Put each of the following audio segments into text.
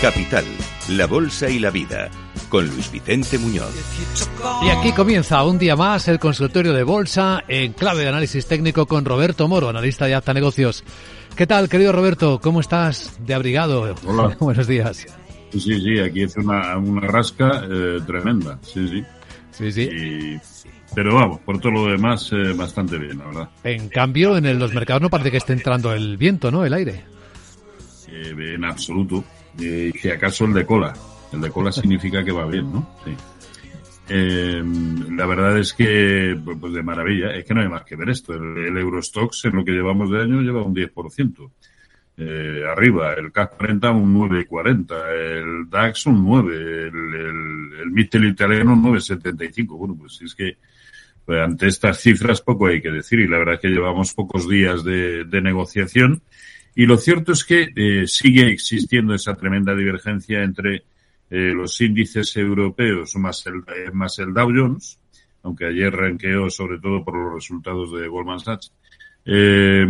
Capital, la Bolsa y la Vida, con Luis Vicente Muñoz. Y aquí comienza un día más el consultorio de Bolsa en clave de análisis técnico con Roberto Moro, analista de Acta Negocios. ¿Qué tal, querido Roberto? ¿Cómo estás de abrigado? Hola. Buenos días. Sí, sí, aquí hace una, una rasca eh, tremenda, sí, sí. Sí, sí. Y- pero vamos, por todo lo demás, eh, bastante bien, la verdad. En cambio, en el- los mercados no parece que esté entrando el viento, ¿no? El aire. Eh, en absoluto. Eh, si acaso el de cola. El de cola significa que va bien, ¿no? Sí. Eh, la verdad es que, pues de maravilla, es que no hay más que ver esto. El, el Eurostox en lo que llevamos de año lleva un 10%. Eh, arriba, el CAC 40 un 9,40, el DAX un 9, el, el, el Mittel italiano un 9,75. Bueno, pues es que pues, ante estas cifras poco hay que decir y la verdad es que llevamos pocos días de, de negociación y lo cierto es que eh, sigue existiendo esa tremenda divergencia entre eh, los índices europeos más el, eh, más el Dow Jones, aunque ayer ranqueó sobre todo por los resultados de Goldman Sachs, eh,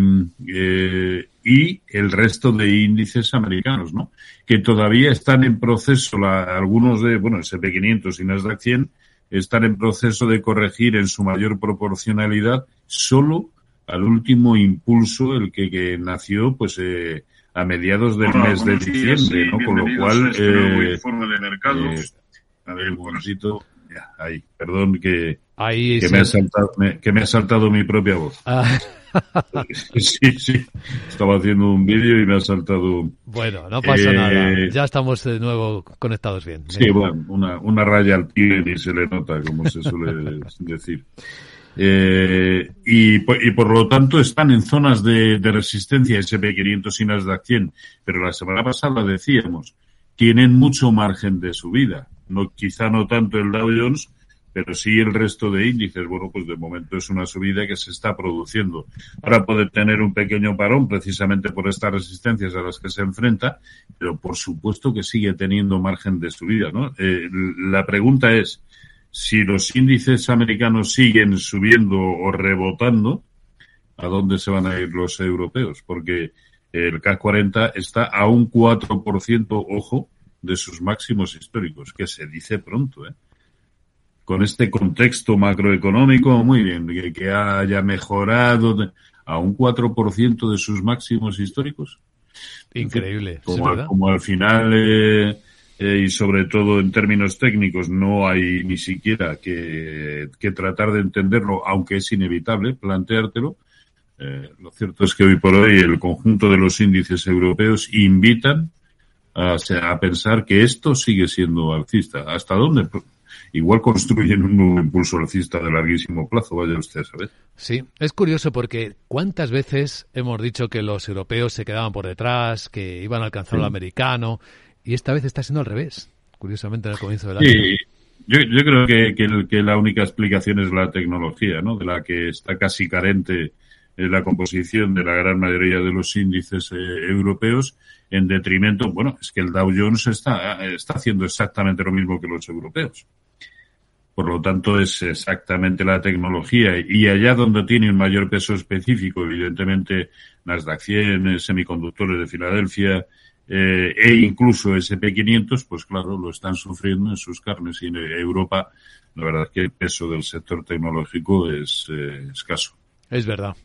y el resto de índices americanos, ¿no? Que todavía están en proceso, la, algunos de, bueno, SP500 y Nasdaq 100 están en proceso de corregir en su mayor proporcionalidad solo al último impulso, el que, que nació, pues, eh, a mediados del mes de diciembre, ¿no? Con lo cual, eh, informe de mercados. eh, a ver, un momentito, ya, ahí, perdón que, Ahí que me ha saltado, me- que me ha saltado mi propia voz. Ah, Sí, sí. Estaba haciendo un vídeo y me ha saltado. bueno, no pasa Eh, nada. Ya estamos de nuevo conectados bien. Sí, bueno, una, una raya al tigre y se le nota, como se suele decir. Eh, y, y por lo tanto están en zonas de, de resistencia SP500 y Nasdaq 100. Pero la semana pasada decíamos, tienen mucho margen de subida. No, quizá no tanto el Dow Jones, pero sí el resto de índices. Bueno, pues de momento es una subida que se está produciendo. Ahora puede tener un pequeño parón precisamente por estas resistencias a las que se enfrenta, pero por supuesto que sigue teniendo margen de subida, ¿no? Eh, la pregunta es, si los índices americanos siguen subiendo o rebotando, ¿a dónde se van a ir los europeos? Porque el CAC 40 está a un 4%, ojo, de sus máximos históricos, que se dice pronto, ¿eh? Con este contexto macroeconómico, muy bien, que, que haya mejorado a un 4% de sus máximos históricos. Increíble, Como, al, como al final, eh, eh, y sobre todo en términos técnicos, no hay ni siquiera que, que tratar de entenderlo, aunque es inevitable planteártelo. Eh, lo cierto es que hoy por hoy el conjunto de los índices europeos invitan a, a pensar que esto sigue siendo alcista. ¿Hasta dónde? Pues, Igual construyen un nuevo impulso alcista de larguísimo plazo, vaya usted a saber. Sí, es curioso porque cuántas veces hemos dicho que los europeos se quedaban por detrás, que iban a alcanzar Sí. al americano, y esta vez está siendo al revés, curiosamente en el comienzo del año. Sí, yo, yo creo que, que, la única explicación es la tecnología, ¿no? De la que está casi carente eh, la composición de la gran mayoría de los índices eh, europeos, en detrimento, bueno, es que el Dow Jones está, está haciendo exactamente lo mismo que los europeos. Por lo tanto, es exactamente la tecnología. Y allá donde tiene un mayor peso específico, evidentemente, Nasdaq 100, eh, semiconductores de Filadelfia, eh, e incluso SP500, pues claro, lo están sufriendo en sus carnes. Y en Europa, la verdad es que el peso del sector tecnológico es eh, escaso. Es verdad.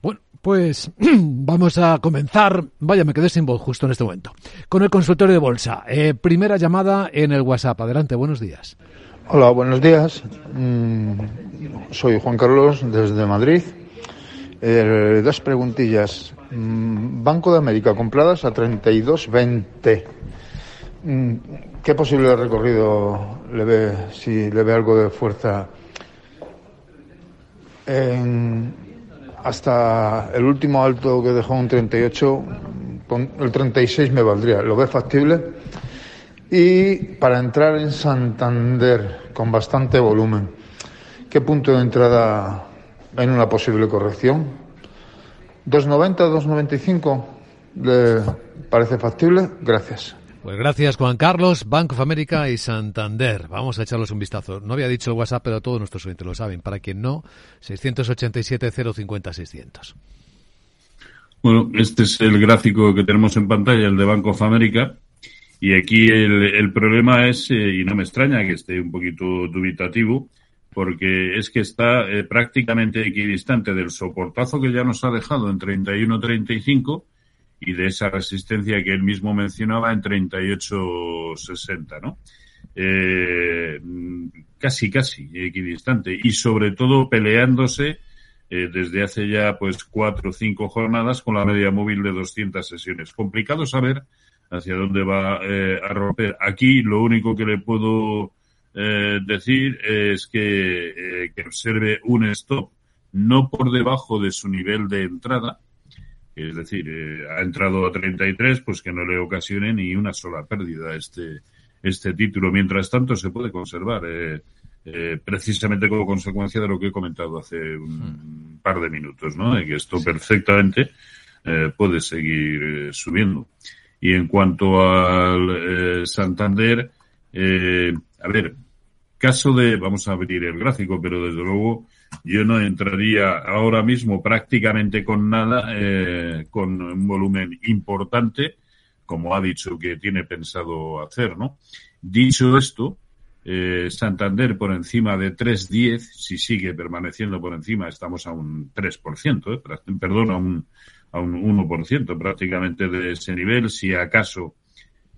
Bueno, pues vamos a comenzar. Vaya, me quedé sin voz justo en este momento. Con el consultorio de bolsa. Eh, primera llamada en el WhatsApp. Adelante, buenos días. Hola, buenos días. Mm, soy Juan Carlos desde Madrid. Eh, dos preguntillas. Mm, Banco de América compradas a 32.20. Mm, ¿Qué posible recorrido le ve, si le ve algo de fuerza? Hasta el último alto que dejó un 38, pon- el 36 me valdría. ¿Lo ve factible? Y para entrar en Santander con bastante volumen, ¿qué punto de entrada en una posible corrección? ¿290, 295? ¿Le parece factible? Gracias. Pues gracias, Juan Carlos, Bank of America y Santander. Vamos a echarlos un vistazo. No había dicho el WhatsApp, pero todos nuestros oyentes lo saben. Para quien no, 687-050-600. Bueno, este es el gráfico que tenemos en pantalla, el de Bank of America. Y aquí el, problema es, eh, y no me extraña que esté un poquito dubitativo, porque es que está eh, prácticamente equidistante del soportazo que ya nos ha dejado en 31-35 y de esa resistencia que él mismo mencionaba en 38-60, ¿no? Eh, casi, casi equidistante y sobre todo peleándose eh, desde hace ya pues cuatro o cinco jornadas con la media móvil de 200 sesiones. Complicado saber hacia dónde va eh, a romper. Aquí lo único que le puedo eh, decir es que, eh, que observe un stop no por debajo de su nivel de entrada, es decir, eh, ha entrado a 33, pues que no le ocasione ni una sola pérdida este, este título. Mientras tanto, se puede conservar, precisamente como consecuencia de lo que he comentado hace un par de minutos, ¿no? De que esto perfectamente puede seguir subiendo. Y en cuanto al Santander, eh, a ver, caso de, vamos a abrir el gráfico, pero desde luego yo no entraría ahora mismo prácticamente con nada, eh, con un volumen importante, como ha dicho que tiene pensado hacer, ¿no? Dicho esto, eh, Santander por encima de 3,10, si sigue permaneciendo por encima, estamos a un 3%, eh, perdón, a un, a un 1% prácticamente de ese nivel, si acaso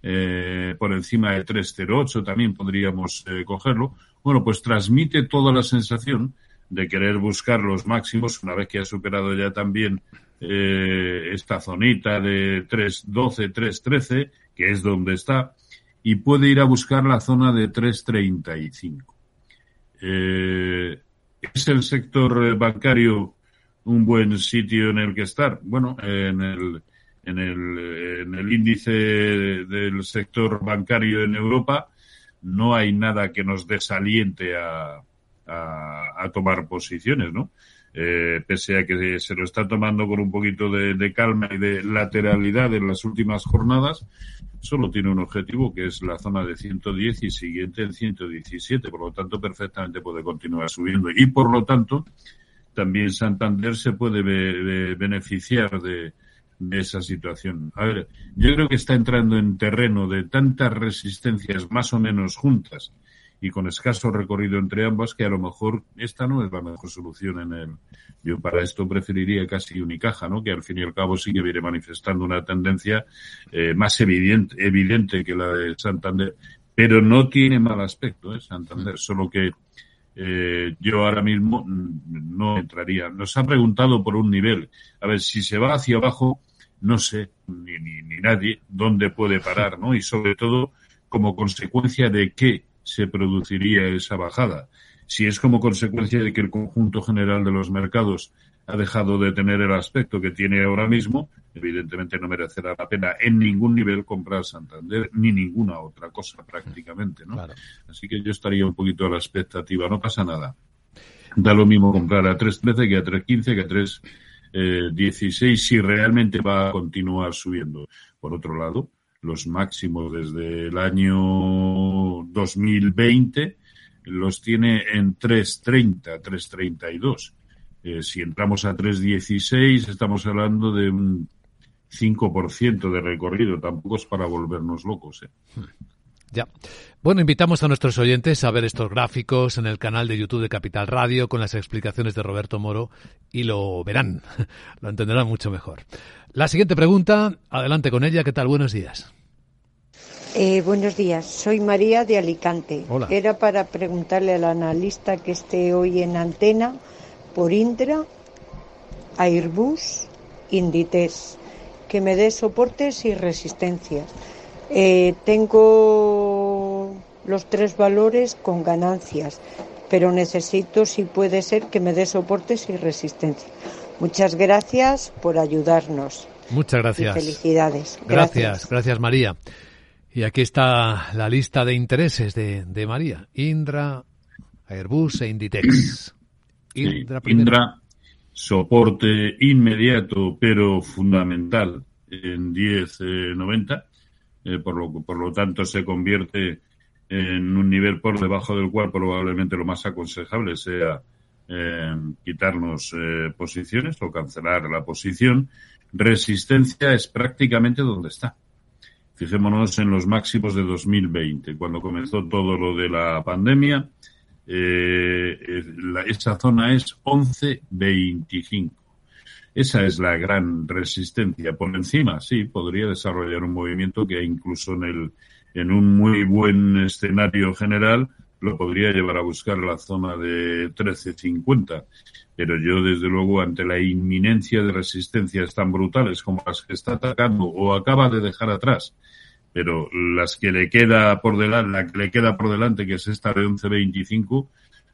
eh, por encima de 3,08 también podríamos eh, cogerlo. Bueno, pues transmite toda la sensación de querer buscar los máximos una vez que ha superado ya también eh, esta zonita de 3.12, 3.13, que es donde está, y puede ir a buscar la zona de 3.35. Eh, ¿Es el sector bancario un buen sitio en el que estar? Bueno, en el, en el, en el índice del sector bancario en Europa no hay nada que nos desaliente a, a, a tomar posiciones, ¿no? Eh, pese a que se lo está tomando con un poquito de, de, calma y de lateralidad en las últimas jornadas, solo tiene un objetivo que es la zona de 110 y siguiente en 117, por lo tanto perfectamente puede continuar subiendo y por lo tanto también Santander se puede be beneficiar de, de esa situación. A ver, yo creo que está entrando en terreno de tantas resistencias más o menos juntas y con escaso recorrido entre ambas, que a lo mejor esta no es la mejor solución en el. Yo para esto preferiría casi Unicaja, ¿no? Que al fin y al cabo sí que viene manifestando una tendencia eh, más evidente, evidente que la de Santander, pero no tiene mal aspecto, ¿eh? Santander, solo que eh, yo ahora mismo no entraría. Nos ha preguntado por un nivel. A ver, si se va hacia abajo, no sé, ni, ni, ni nadie, dónde puede parar, ¿no? Y sobre todo, como consecuencia de qué se produciría esa bajada. Si es como consecuencia de que el conjunto general de los mercados ha dejado de tener el aspecto que tiene ahora mismo, evidentemente no merecerá la pena en ningún nivel comprar Santander ni ninguna otra cosa prácticamente, ¿no? Claro. Así que yo estaría un poquito a la expectativa, no pasa nada. Da lo mismo comprar a 3.13 que a 3.15 que a 3.16 eh, si realmente va a continuar subiendo. Por otro lado, los máximos desde el año 2020 los tiene en 3.30, 3.32. Eh, si entramos a 3.16 estamos hablando de un 5% de recorrido, tampoco es para volvernos locos. ¿eh? Ya. Bueno, invitamos a nuestros oyentes a ver estos gráficos en el canal de YouTube de Capital Radio con las explicaciones de Roberto Moro y lo verán, lo entenderán mucho mejor. La siguiente pregunta, adelante con ella, ¿qué tal? Buenos días. Eh, buenos días, soy María de Alicante. Hola. Era para preguntarle al analista que esté hoy en antena por Indra, Airbus, Inditex, que me dé soportes y resistencias. Eh, tengo los tres valores con ganancias, pero necesito, si puede ser, que me dé soportes y resistencias. Muchas gracias por ayudarnos. Muchas gracias. Y felicidades. Gracias, gracias, gracias María. Y aquí está la lista de intereses de, de María. Indra, Airbus e Inditex. Indra, sí, Indra, soporte inmediato pero fundamental en 10.90. Eh, por, lo, por lo tanto, se convierte en un nivel por debajo del cual probablemente lo más aconsejable sea eh, quitarnos eh, posiciones o cancelar la posición. Resistencia es prácticamente donde está Fijémonos en los máximos de 2020, cuando comenzó todo lo de la pandemia. Eh, esa zona es 11.25. Esa es la gran resistencia. Por encima, sí, podría desarrollar un movimiento que incluso en, el, en un muy buen escenario general lo podría llevar a buscar la zona de 13.50 pero yo desde luego ante la inminencia de resistencias tan brutales como las que está atacando o acaba de dejar atrás, pero las que le queda por delante, la que le queda por delante, que es esta de 11.25,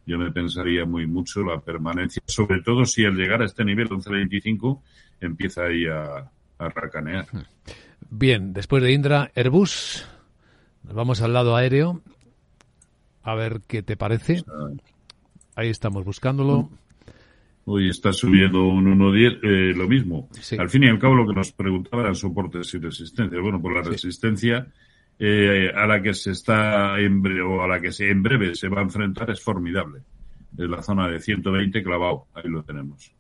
yo me pensaría muy mucho la permanencia, sobre todo si al llegar a este nivel 11.25 empieza ahí a, a racanear. Bien, después de Indra, Airbus, nos vamos al lado aéreo, a ver qué te parece. Ahí estamos buscándolo. Hoy está subiendo un 1.10, eh, lo mismo. Al fin y al cabo lo que nos preguntaba eran soportes y resistencia. Bueno, por la resistencia eh, a la que se está en breve, o a la que se en breve se va a enfrentar es formidable. Es la zona de 120 clavado, ahí lo tenemos.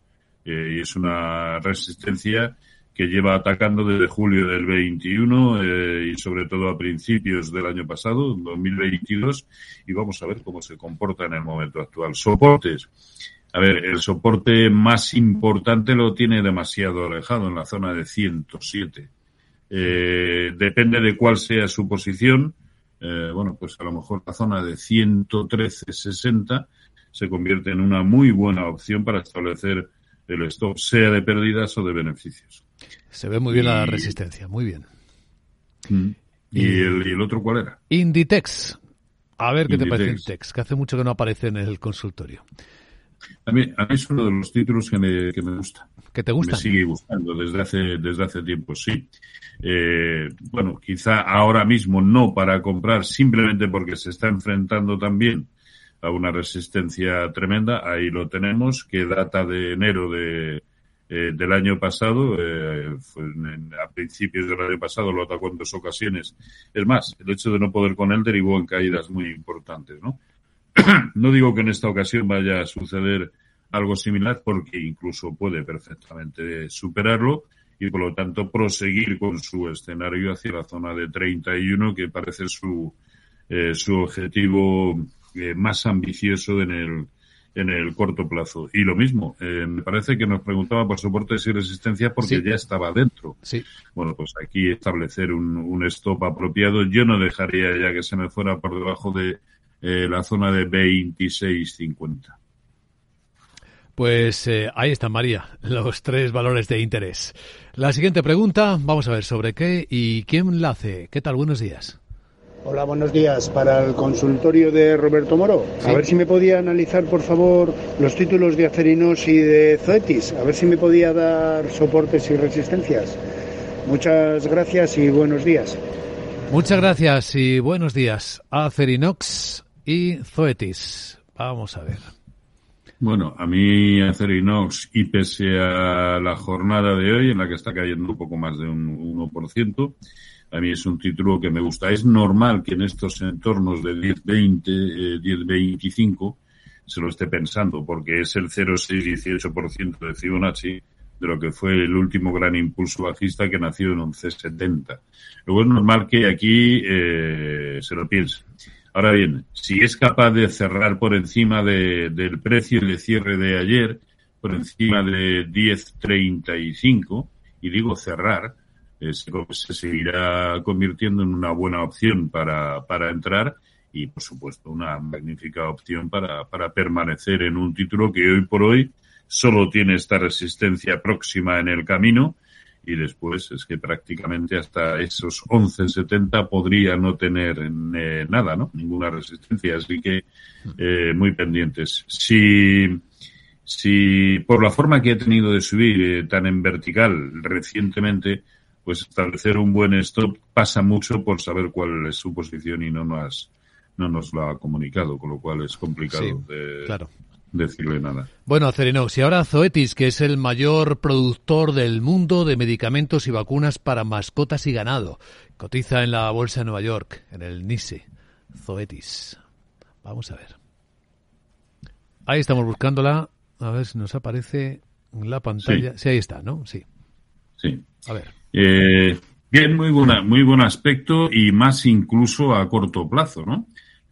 Eh, y es una resistencia que lleva atacando desde julio del 21 eh, y sobre todo a principios del año pasado, 2022, y vamos a ver cómo se comporta en el momento actual. Soportes. A ver, el soporte más importante lo tiene demasiado alejado en la zona de 107. Eh, depende de cuál sea su posición. Eh, bueno, pues a lo mejor la zona de 113.60 se convierte en una muy buena opción para establecer el stop, sea de pérdidas o de beneficios. Se ve muy bien la resistencia, muy bien. Mm. ¿Y, el, ¿Y, el, otro cuál era? Inditex. A ver qué te parece Inditex, que hace mucho que no aparece en el consultorio. A mí, a mí es uno de los títulos que me, que me gusta. ¿Que te gusta? Me sigue gustando desde hace, desde hace tiempo, sí. Eh, bueno, quizá ahora mismo no para comprar simplemente porque se está enfrentando también a una resistencia tremenda. Ahí lo tenemos, que data de enero de, eh, del año pasado. Eh, a principios del año pasado lo atacó en dos ocasiones. Es más, el hecho de no poder con él derivó en caídas muy importantes, ¿no? no digo que en esta ocasión vaya a suceder algo similar porque incluso puede perfectamente superarlo y por lo tanto proseguir con su escenario hacia la zona de 31 que parece su, eh, su objetivo eh, más ambicioso en el, en el corto plazo. Y lo mismo, eh, me parece que nos preguntaba por soportes y resistencia porque ya estaba dentro. Sí. Bueno, pues aquí establecer un, un stop apropiado. Yo no dejaría ya que se me fuera por debajo de eh, la zona de 26.50. Pues eh, ahí está, María, los tres valores de interés. La siguiente pregunta, vamos a ver sobre qué y quién la hace. ¿Qué tal? Buenos días. Hola, buenos días. Para el consultorio de Roberto Moro, a ver si me podía analizar, por favor, los títulos de Acerinos y de Zoetis. A ver si me podía dar soportes y resistencias. Muchas gracias y buenos días. Muchas gracias y buenos días. Acerinox y Zoetis. Vamos a ver. Bueno, a mí Acerinox, y pese a la jornada de hoy, en la que está cayendo un poco más de un 1%, a mí es un título que me gusta. Es normal que en estos entornos de 10-20, 10-25 eh, se lo esté pensando, porque es el 0,6-18% de Fibonacci de lo que fue el último gran impulso bajista que nació en 11,70. Luego es normal que aquí eh, se lo piense. Ahora bien, si es capaz de cerrar por encima de, del precio de cierre de ayer, por encima de 10.35, y digo cerrar, eh, se, se, seguirá convirtiendo en una buena opción para, para entrar y, por supuesto, una magnífica opción para, para permanecer en un título que hoy por hoy solo tiene esta resistencia próxima en el camino y después es que prácticamente hasta esos 11.70 podría no tener eh, nada, ¿no? Ninguna resistencia, así que eh, muy pendientes. Si, si por la forma que ha tenido de subir eh, tan en vertical recientemente, pues establecer un buen stop pasa mucho por saber cuál es su posición y no nos, no nos lo ha comunicado, con lo cual es complicado de, claro decirle nada. Bueno, Acerinox, y ahora Zoetis, que es el mayor productor del mundo de medicamentos y vacunas para mascotas y ganado. Cotiza en la Bolsa de Nueva York, en el NISE. Zoetis. Vamos a ver. Ahí estamos buscándola. A ver si nos aparece en la pantalla. Sí, ahí está, ¿no? Sí. Sí. A ver. Eh, Bien, muy buena, muy buen aspecto y más incluso a corto plazo, ¿no?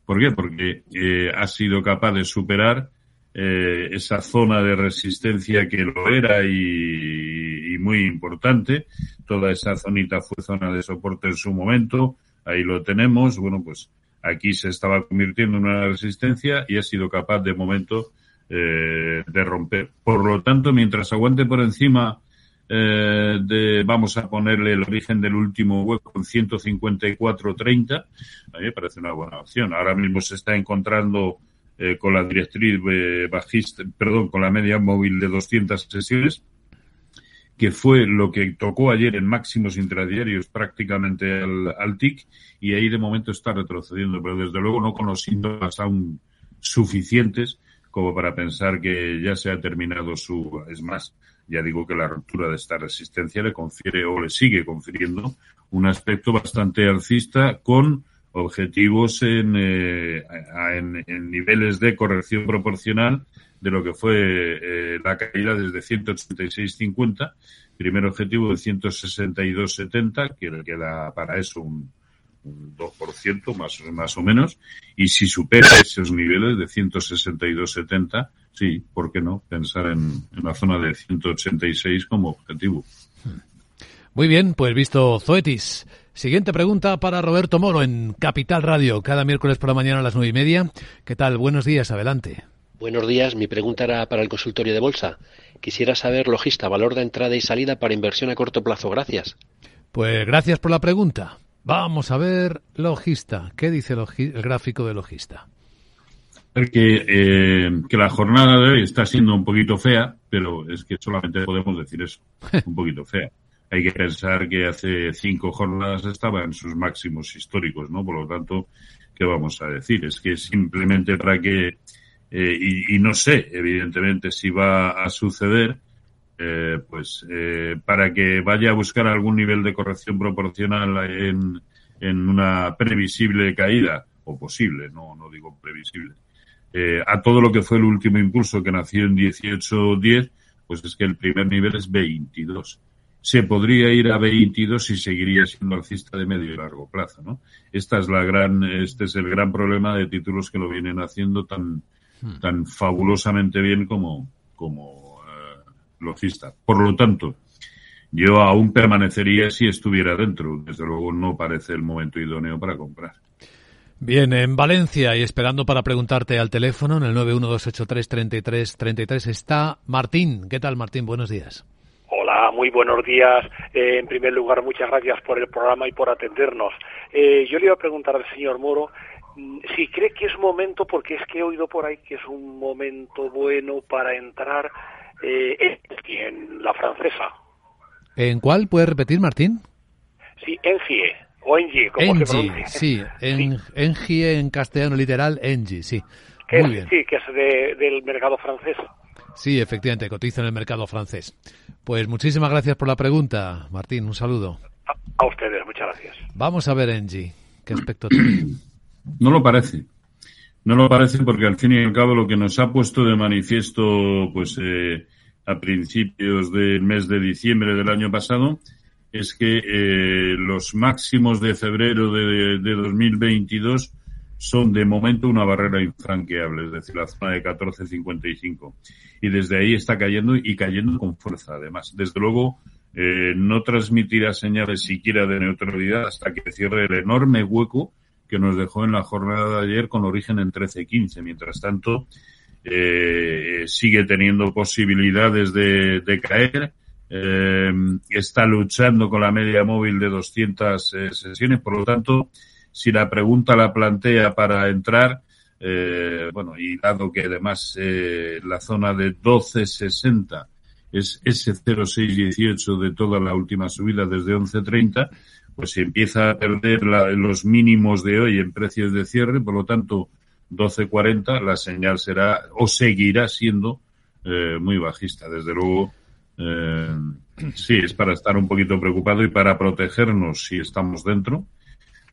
¿Por qué? Porque eh, ha sido capaz de superar eh, esa zona de resistencia que lo era y, y, muy importante. Toda esa zonita fue zona de soporte en su momento. Ahí lo tenemos. Bueno, pues aquí se estaba convirtiendo en una resistencia y ha sido capaz de momento eh, de romper. Por lo tanto, mientras aguante por encima eh, de, vamos a ponerle el origen del último hueco en 154.30, a mí me parece una buena opción. Ahora mismo se está encontrando eh, con la directriz eh, bajista, perdón, con la media móvil de 200 sesiones, que fue lo que tocó ayer en máximos intradiarios prácticamente al, al TIC, y ahí de momento está retrocediendo, pero desde luego no con los síntomas aún suficientes como para pensar que ya se ha terminado su, es más, ya digo que la ruptura de esta resistencia le confiere o le sigue confiriendo un aspecto bastante alcista con objetivos en, eh, en, en, niveles de corrección proporcional de lo que fue eh, la caída desde 186.50, primer objetivo de 162.70, que le queda para eso un, un 2% más, más o menos, y si supera esos niveles de 162.70, sí, ¿por qué no? Pensar en, en la zona de 186 como objetivo. Muy bien, pues visto Zoetis. Siguiente pregunta para Roberto Moro en Capital Radio, cada miércoles por la mañana a las nueve y media. ¿Qué tal? Buenos días, adelante. Buenos días, mi pregunta era para el consultorio de bolsa. Quisiera saber, logista, valor de entrada y salida para inversión a corto plazo. Gracias. Pues gracias por la pregunta. Vamos a ver, logista. ¿Qué dice el gráfico de logista? Que, eh, que la jornada de hoy está siendo un poquito fea, pero es que solamente podemos decir eso, un poquito fea. Hay que pensar que hace cinco jornadas estaba en sus máximos históricos, ¿no? Por lo tanto, ¿qué vamos a decir? Es que simplemente para que, eh, y, no sé, evidentemente, si va a suceder, eh, pues eh, para que vaya a buscar algún nivel de corrección proporcional en, en una previsible caída, o posible, no, no digo previsible, a todo lo que fue el último impulso que nació en 18-10, pues es que el primer nivel es 22 se podría ir a 22 y seguiría siendo alcista de medio y largo plazo, ¿no? Esta es la gran, este es el gran problema de títulos que lo vienen haciendo tan, tan fabulosamente bien como, como logista. Por lo tanto, yo aún permanecería si estuviera dentro. Desde luego no parece el momento idóneo para comprar. Bien, en Valencia y esperando para preguntarte al teléfono en el 912833333 está Martín. ¿Qué tal, Martín? Buenos días. Hola, muy buenos días. Eh, en primer lugar, muchas gracias por el programa y por atendernos. Eh, yo le iba a preguntar al señor Moro si cree que es momento, porque es que he oído por ahí que es un momento bueno para entrar eh, en la francesa. ¿En cuál? ¿Puede repetir, Martín? Sí, Engie, o Engie, como Engie, se pronuncia. sí, en, sí. Engie en castellano literal, Engie, sí. Muy es, bien. Sí, que es de, del mercado francés. Sí, efectivamente, cotiza en el mercado francés. Pues muchísimas gracias por la pregunta, Martín. Un saludo. A, a ustedes, muchas gracias. Vamos a ver, Engie. ¿Qué aspecto tiene? No lo parece. No lo parece porque al fin y al cabo lo que nos ha puesto de manifiesto, pues, eh, a principios del mes de diciembre del año pasado, es que eh, los máximos de febrero de, de 2022 son de momento una barrera infranqueable, es decir, la zona de 14.55. Y desde ahí está cayendo y cayendo con fuerza, además. Desde luego, eh, no transmitirá señales siquiera de neutralidad hasta que cierre el enorme hueco que nos dejó en la jornada de ayer con origen en 13.15. Mientras tanto, eh, sigue teniendo posibilidades de, de caer. Eh, está luchando con la media móvil de 200 eh, sesiones, por lo tanto, si la pregunta la plantea para entrar, eh, bueno, y dado que además eh, la zona de 1260 es ese 0618 de toda la última subida desde 1130, pues se empieza a perder la, los mínimos de hoy en precios de cierre, por lo tanto, 1240, la señal será o seguirá siendo eh, muy bajista. Desde luego, eh, sí, es para estar un poquito preocupado y para protegernos si estamos dentro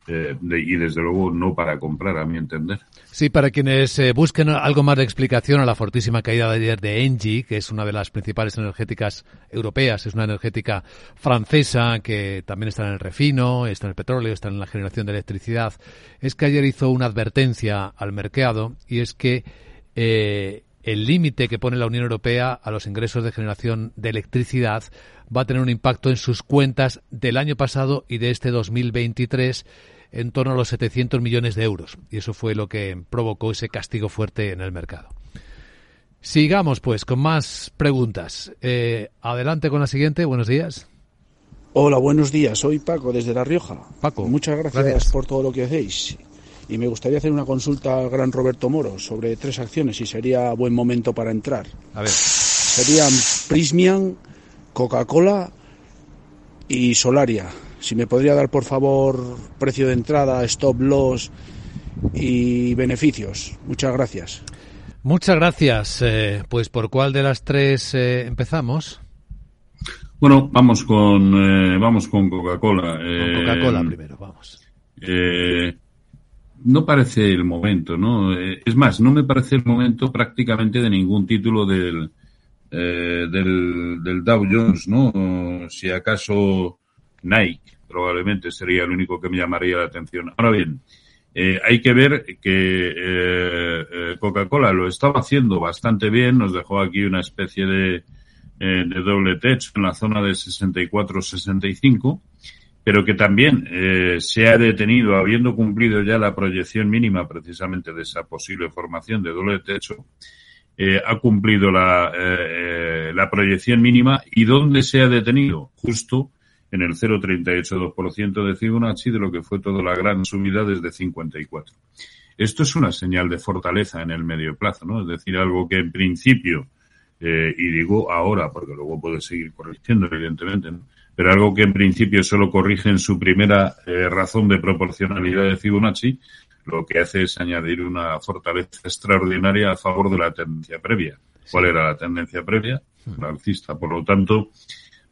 eh, y desde luego no para comprar, a mi entender. Sí, para quienes eh, busquen algo más de explicación a la fortísima caída de ayer de Engie, que es una de las principales energéticas europeas, es una energética francesa que también está en el refino, está en el petróleo, está en la generación de electricidad, es que ayer hizo una advertencia al mercado y es que eh, el límite que pone la Unión Europea a los ingresos de generación de electricidad va a tener un impacto en sus cuentas del año pasado y de este 2023 en torno a los 700 millones de euros. Y eso fue lo que provocó ese castigo fuerte en el mercado. Sigamos, pues, con más preguntas. Eh, adelante con la siguiente. Buenos días. Hola, buenos días. Soy Paco, desde La Rioja. Paco. Muchas gracias, por todo lo que hacéis. Y me gustaría hacer una consulta al gran Roberto Moro sobre tres acciones y sería buen momento para entrar. A ver. Serían Prismian, Coca-Cola y Solaria. Si me podría dar, por favor, precio de entrada, stop loss y beneficios. Muchas gracias. Muchas gracias. Eh, pues, ¿por cuál de las tres eh, empezamos? Bueno, vamos con eh, vamos con Coca-Cola. Con Coca-Cola primero, vamos. no parece el momento, ¿no? es más, no me parece el momento prácticamente de ningún título del, del, del Dow Jones, ¿no? Si acaso Nike, probablemente sería el único que me llamaría la atención. Ahora bien, eh, hay que ver que eh, eh, Coca-Cola lo estaba haciendo bastante bien, nos dejó aquí una especie de, de doble techo en la zona de 64-65, pero que también se ha detenido, habiendo cumplido ya la proyección mínima precisamente de esa posible formación de doble techo, ha cumplido la, la proyección mínima y dónde se ha detenido, justo en el 0,382% de Fibonacci de lo que fue toda la gran subida desde 54. Esto es una señal de fortaleza en el medio plazo, ¿no? Es decir, algo que en principio, eh, y digo ahora, porque luego puede seguir corrigiendo, evidentemente, pero algo que en principio solo corrige en su primera eh, razón de proporcionalidad de Fibonacci, lo que hace es añadir una fortaleza extraordinaria a favor de la tendencia previa. ¿Cuál era la tendencia previa? La alcista. Por lo tanto,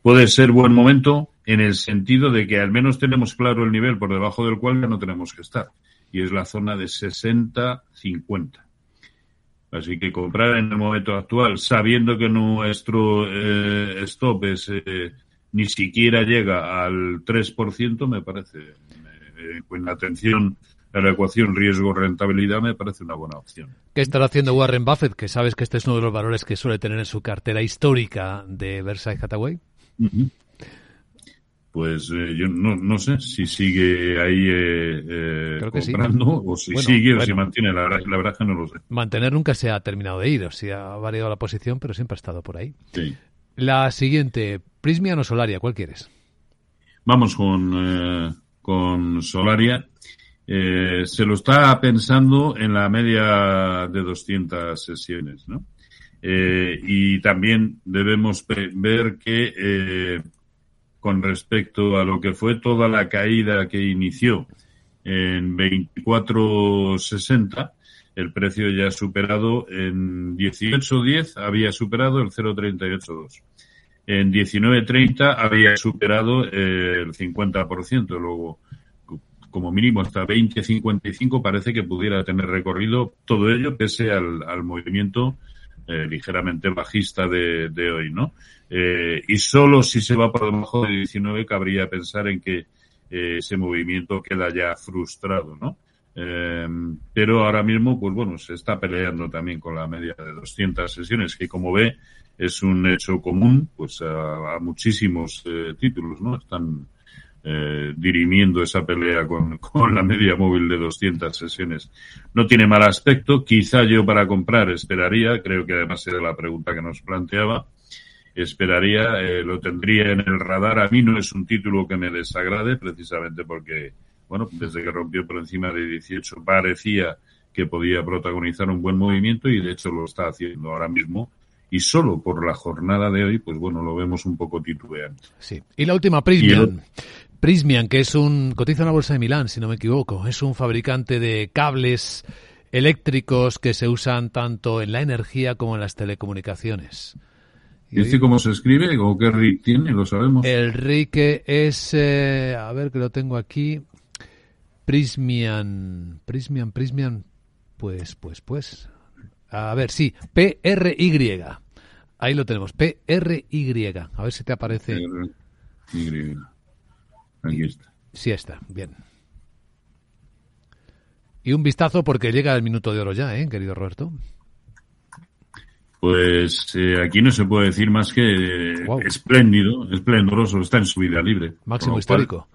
puede ser buen momento en el sentido de que al menos tenemos claro el nivel por debajo del cual ya no tenemos que estar, y es la zona de 60-50. Así que comprar en el momento actual, sabiendo que nuestro eh, stop es, eh, ni siquiera llega al 3%, me parece, eh, con atención a la ecuación riesgo-rentabilidad, me parece una buena opción. ¿Qué estará haciendo Warren Buffett? Que sabes que este es uno de los valores que suele tener en su cartera histórica de Versailles Hathaway. Pues eh, yo no, no sé si sigue ahí eh, eh comprando o si sigue o si mantiene. La, la, verdad es que no lo sé. Mantener nunca se ha terminado de ir, o si ha variado la posición, pero siempre ha estado por ahí. Sí. La siguiente, Prismian o Solaria, ¿cuál quieres? Vamos con, eh, con Solaria. se lo está pensando en la media de 200 sesiones, ¿no? Eh, y también debemos ver que con respecto a lo que fue toda la caída que inició en 24.60, el precio ya superado en 18.10 había superado el 0.382. En 19.30 había superado eh, el 50%. Luego, como mínimo hasta 20.55 parece que pudiera tener recorrido todo ello pese al, al movimiento eh, ligeramente bajista de, de hoy, ¿no? Eh, y solo si se va por debajo de 19 cabría pensar en que eh, ese movimiento queda ya frustrado, ¿no? Eh, pero ahora mismo, pues bueno, se está peleando también con la media de 200 sesiones, que como ve es un hecho común, pues a, a muchísimos eh, títulos, ¿no? Están eh, dirimiendo esa pelea con, con, la media móvil de 200 sesiones. No tiene mal aspecto. Quizá yo para comprar esperaría, creo que además era la pregunta que nos planteaba, esperaría, eh, lo tendría en el radar. A mí no es un título que me desagrade, precisamente porque, bueno, desde que rompió por encima de 18 parecía que podía protagonizar un buen movimiento y de hecho lo está haciendo ahora mismo y solo por la jornada de hoy, pues bueno, lo vemos un poco titubeante. Sí. Y la última, Prismian. Prismian, que es un, cotiza en la bolsa de Milán, si no me equivoco, es un fabricante de cables eléctricos que se usan tanto en la energía como en las telecomunicaciones. ¿Y este cómo se escribe o qué RIC tiene? ¿Lo sabemos? El RIC es, eh, a ver que lo tengo aquí, Prismian, Prismian, Prismian, pues, pues, pues. A ver, sí, P-R-Y. Ahí lo tenemos, P-R-Y. A ver si te aparece. Y. Aquí está. Sí está, bien. Y un vistazo porque llega el minuto de oro ya, ¿eh, querido Roberto? Pues eh, aquí no se puede decir más que espléndido, esplendoroso, está en su vida libre. Máximo histórico.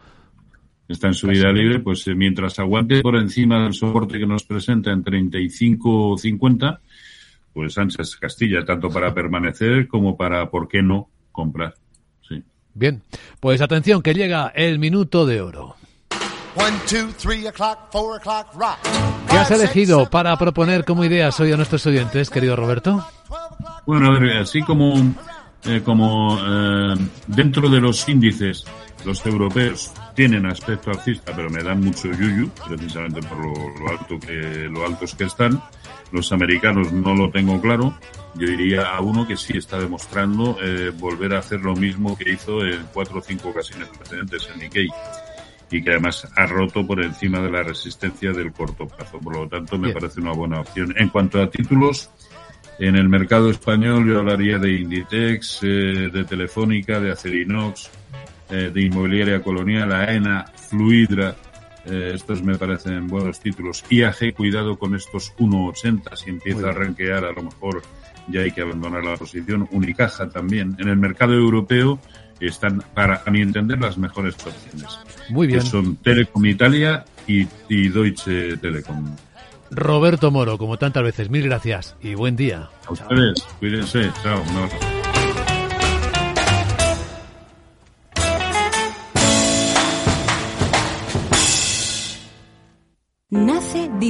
Está en su vida libre, pues eh, mientras aguante por encima del soporte que nos presenta en 35 o 50, pues Sánchez Castilla, tanto para permanecer como para, ¿por qué no?, comprar. Sí. Bien, pues atención que llega el minuto de oro. ¿Qué has elegido para proponer como ideas hoy a nuestros oyentes, querido Roberto? Bueno, a ver, así como, eh, como eh, dentro de los índices, los europeos tienen aspecto alcista, pero me dan mucho yuyu, precisamente por lo, alto que, lo altos que están. Los americanos no lo tengo claro. Yo diría a uno que sí está demostrando eh, volver a hacer lo mismo que hizo en cuatro o cinco ocasiones precedentes en Nikkei y que además ha roto por encima de la resistencia del corto plazo. Por lo tanto, me parece una buena opción. En cuanto a títulos, en el mercado español yo hablaría de Inditex, eh, de Telefónica, de Acerinox, eh, de Inmobiliaria Colonial, AENA, Fluidra. Eh, estos me parecen buenos títulos. IAG, cuidado con estos 1,80. Si empieza a ranquear, a lo mejor ya hay que abandonar la posición. Unicaja también. En el mercado europeo, están, para a mi entender, las mejores opciones. Muy bien. Que son Telecom Italia y, y Deutsche Telekom. Roberto Moro, como tantas veces, mil gracias y buen día. A ustedes, cuídense. Chao.